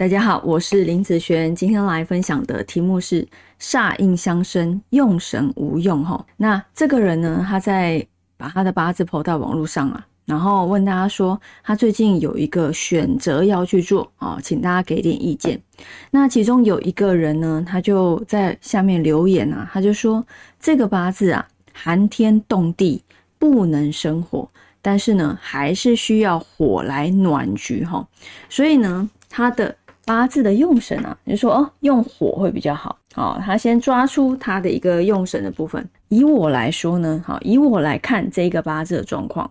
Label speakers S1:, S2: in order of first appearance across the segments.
S1: 大家好，我是林子璇，今天来分享的题目是煞印相生，用神无用哈。那这个人呢，他在把他的八字抛到网络上啊，然后问大家说，他最近有一个选择要去做啊，请大家给点意见。那其中有一个人呢，他就在下面留言啊，他就说这个八字啊，寒天动地，不能生火，但是呢，还是需要火来暖局哈。所以呢，他的八字的用神啊，你说哦，用火会比较好。好，他先抓出他的一个用神的部分。以我来说呢，好，以我来看这个八字的状况，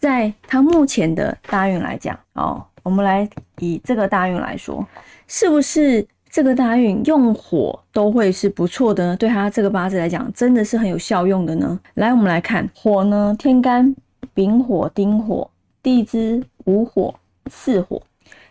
S1: 在他目前的大运来讲，哦，我们来以这个大运来说，是不是这个大运用火都会是不错的呢？对他这个八字来讲，真的是很有效用的呢。来，我们来看火呢，天干丙火、丁火、地支午火、巳火，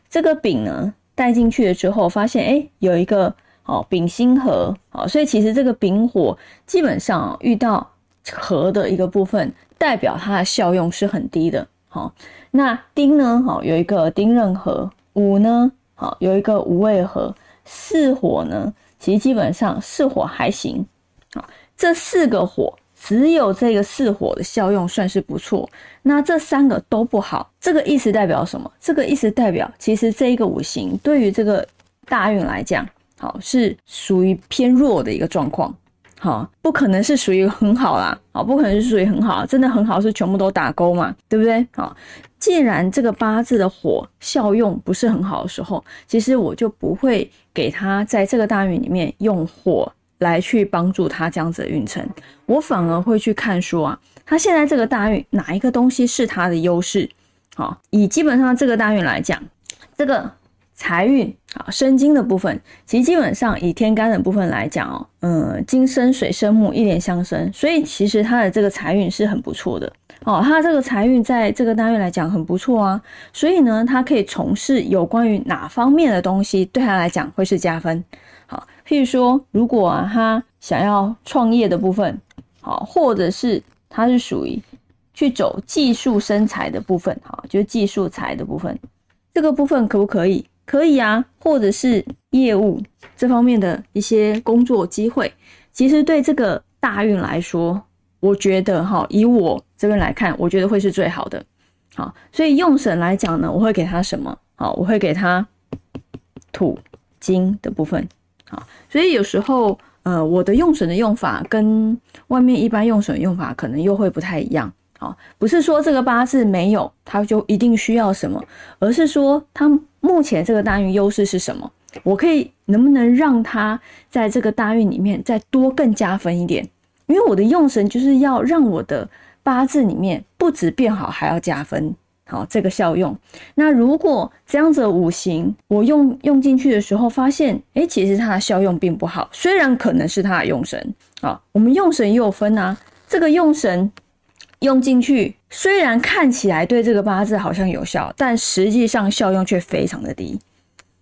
S1: 这个丙呢。带进去了之后，发现哎，有一个哦丙辛合，好，所以其实这个丙火基本上遇到合的一个部分，代表它的效用是很低的。好，那丁呢，好有一个丁壬合，午呢，好有一个午未合，巳火呢，其实基本上巳火还行。好，这四个火。只有这个四火的效用算是不错，那这三个都不好，这个意思代表什么？这个意思代表，其实这一个五行对于这个大运来讲，好是属于偏弱的一个状况，好不可能是属于很好啦，好不可能是属于很好，真的很好是全部都打勾嘛，对不对？好，既然这个八字的火效用不是很好的时候，其实我就不会给他在这个大运里面用火。来去帮助他这样子的运程，我反而会去看说啊，他现在这个大运哪一个东西是他的优势？好，以基本上这个大运来讲，这个财运啊，生金的部分，其实基本上以天干的部分来讲哦，嗯，金生水生木，一连相生，所以其实他的这个财运是很不错的哦，他这个财运在这个大运来讲很不错啊，所以呢，他可以从事有关于哪方面的东西，对他来讲会是加分。好，譬如说，如果啊，他想要创业的部分，好，或者是他是属于去走技术生财的部分，好，就是技术财的部分，这个部分可不可以？可以啊，或者是业务这方面的一些工作机会，其实对这个大运来说，我觉得哈，以我这边来看，我觉得会是最好的。好，所以用神来讲呢，我会给他什么？好，我会给他土金的部分。好，所以有时候，呃，我的用神的用法跟外面一般用神用法可能又会不太一样。好，不是说这个八字没有，它就一定需要什么，而是说它目前这个大运优势是什么，我可以能不能让它在这个大运里面再多更加分一点？因为我的用神就是要让我的八字里面不止变好，还要加分。好，这个效用。那如果这样子五行我用用进去的时候，发现哎，其实它的效用并不好。虽然可能是它的用神啊，我们用神也有分啊。这个用神用进去，虽然看起来对这个八字好像有效，但实际上效用却非常的低。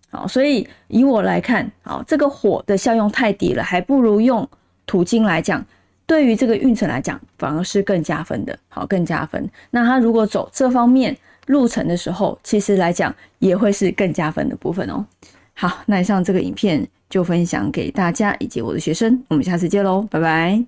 S1: 好，所以以我来看，好，这个火的效用太低了，还不如用土金来讲。对于这个运程来讲，反而是更加分的，好，更加分。那他如果走这方面路程的时候，其实来讲也会是更加分的部分哦。好，那以上这个影片就分享给大家以及我的学生，我们下次见喽，拜拜。